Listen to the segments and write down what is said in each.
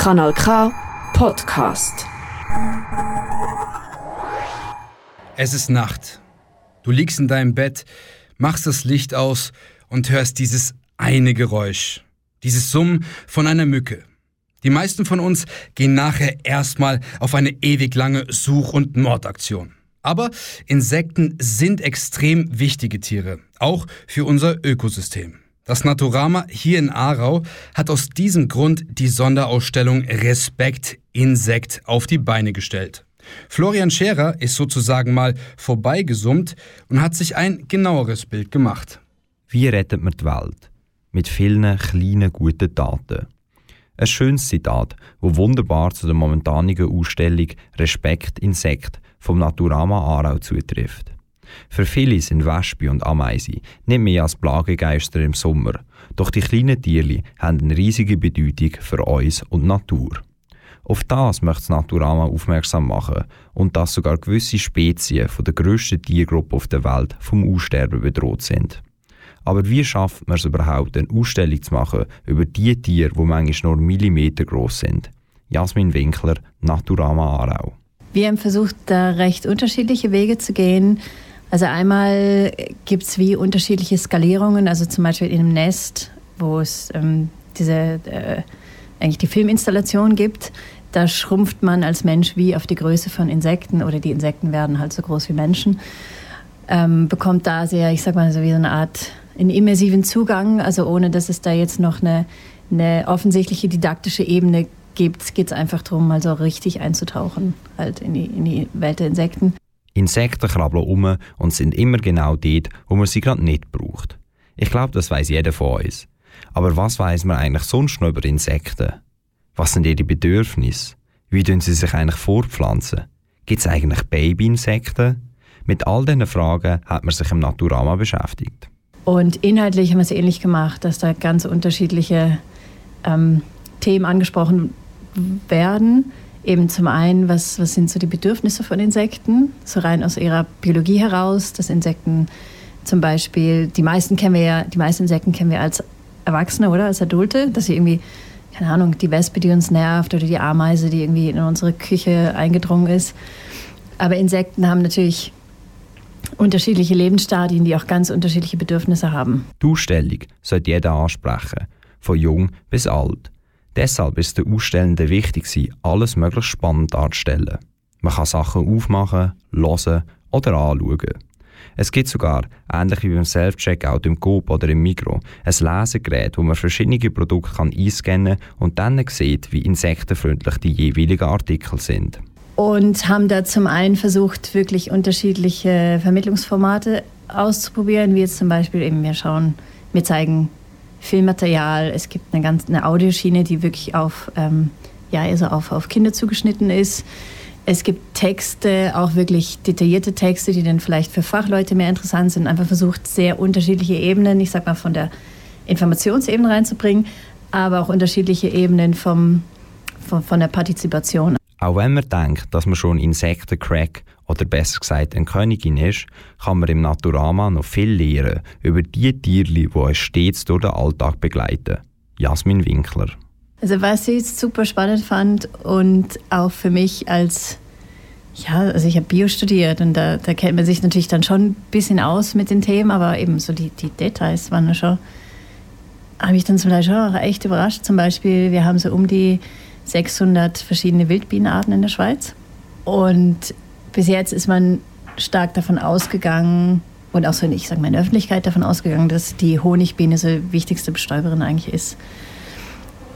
Kanal K Podcast. Es ist Nacht. Du liegst in deinem Bett, machst das Licht aus und hörst dieses eine Geräusch. Dieses Summen von einer Mücke. Die meisten von uns gehen nachher erstmal auf eine ewig lange Such- und Mordaktion. Aber Insekten sind extrem wichtige Tiere, auch für unser Ökosystem. Das Naturama hier in Aarau hat aus diesem Grund die Sonderausstellung Respekt Insekt auf die Beine gestellt. Florian Scherer ist sozusagen mal vorbeigesummt und hat sich ein genaueres Bild gemacht. Wie rettet man die Welt? Mit vielen kleinen guten Taten. Ein schönes Zitat, wo wunderbar zu der momentanigen Ausstellung Respekt Insekt vom Naturama Aarau zutrifft. Für viele sind Wespe und Ameisen nicht mehr als Plagegeister im Sommer, doch die kleinen Tierli haben eine riesige Bedeutung für uns und Natur. Auf das möchte das Naturama aufmerksam machen und dass sogar gewisse Spezien von der grössten Tiergruppe auf der Welt vom Aussterben bedroht sind. Aber wie schafft man es überhaupt, eine Ausstellung zu machen über die Tiere, die manchmal nur Millimeter groß sind? Jasmin Winkler, Naturama Aarau. Wir haben versucht, da recht unterschiedliche Wege zu gehen. Also einmal gibt es wie unterschiedliche Skalierungen, also zum Beispiel in einem Nest, wo es ähm, diese äh, eigentlich die Filminstallation gibt. Da schrumpft man als Mensch wie auf die Größe von Insekten oder die Insekten werden halt so groß wie Menschen. Ähm, bekommt da sehr, ich sag mal so wie so eine Art einen immersiven Zugang, also ohne dass es da jetzt noch eine, eine offensichtliche didaktische Ebene gibt, geht es einfach darum, mal so richtig einzutauchen halt in die, in die Welt der Insekten. Insekten krabbeln um und sind immer genau dort, wo man sie gerade nicht braucht. Ich glaube, das weiß jeder von uns. Aber was weiß man eigentlich sonst noch über Insekten? Was sind ihre Bedürfnisse? Wie tun sie sich eigentlich fortpflanzen? Gibt es eigentlich Babyinsekten? Mit all diesen Fragen hat man sich im Naturama beschäftigt. Und inhaltlich haben wir es ähnlich gemacht, dass da ganz unterschiedliche ähm, Themen angesprochen werden. Eben zum einen, was, was sind so die Bedürfnisse von Insekten, so rein aus ihrer Biologie heraus, dass Insekten zum Beispiel, die meisten kennen wir ja, die meisten Insekten kennen wir als Erwachsene oder als Adulte, dass sie irgendwie, keine Ahnung, die Wespe, die uns nervt oder die Ameise, die irgendwie in unsere Küche eingedrungen ist. Aber Insekten haben natürlich unterschiedliche Lebensstadien, die auch ganz unterschiedliche Bedürfnisse haben. Die Ausstellung sollte jeder ansprechen, von jung bis alt. Deshalb ist der Ausstellende wichtig, alles möglichst spannend darzustellen. Man kann Sachen aufmachen, hören oder anschauen. Es gibt sogar, ähnlich wie beim Self-Checkout im Coop oder im Migro, ein Lesegerät, wo man verschiedene Produkte kann einscannen und dann sieht, wie insektenfreundlich die jeweiligen Artikel sind. Und haben da zum einen versucht, wirklich unterschiedliche Vermittlungsformate auszuprobieren, wie jetzt zum Beispiel eben wir schauen, wir zeigen Filmmaterial. Es gibt eine ganz eine Audioschiene, die wirklich auf, ähm, ja, also auf, auf Kinder zugeschnitten ist. Es gibt Texte, auch wirklich detaillierte Texte, die dann vielleicht für Fachleute mehr interessant sind. Einfach versucht, sehr unterschiedliche Ebenen, ich sag mal von der Informationsebene reinzubringen, aber auch unterschiedliche Ebenen vom, von, von der Partizipation. Auch wenn man denkt, dass man schon Insektencrack oder besser gesagt eine Königin ist, kann man im Naturama noch viel lernen über die Tiere, die uns stets durch den Alltag begleiten. Jasmin Winkler. Also was ich super spannend fand und auch für mich als ja, also ich habe Bio studiert und da, da, kennt man sich natürlich dann schon ein bisschen aus mit den Themen, aber eben so die, die Details waren schon, habe ich dann zum Beispiel auch echt überrascht. Zum Beispiel, wir haben so um die 600 verschiedene Wildbienenarten in der Schweiz und bis jetzt ist man stark davon ausgegangen, und auch so, ich sage mal in der Öffentlichkeit davon ausgegangen, dass die Honigbiene so die wichtigste Bestäuberin eigentlich ist.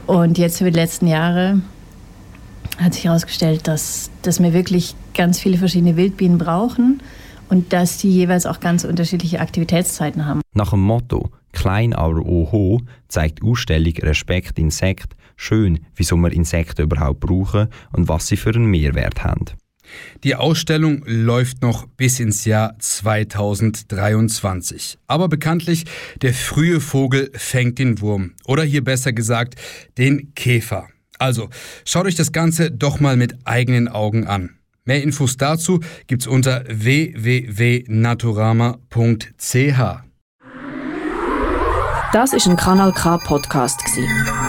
Und jetzt über die letzten Jahre hat sich herausgestellt, dass, dass wir wirklich ganz viele verschiedene Wildbienen brauchen und dass die jeweils auch ganz unterschiedliche Aktivitätszeiten haben. Nach dem Motto Klein aber oho zeigt Ausstellung Respekt Insekt schön, wieso wir Insekten überhaupt brauchen und was sie für einen Mehrwert haben. Die Ausstellung läuft noch bis ins Jahr 2023. Aber bekanntlich, der frühe Vogel fängt den Wurm. Oder hier besser gesagt, den Käfer. Also, schaut euch das Ganze doch mal mit eigenen Augen an. Mehr Infos dazu gibt's unter www.naturama.ch. Das ist ein Kanal K Podcast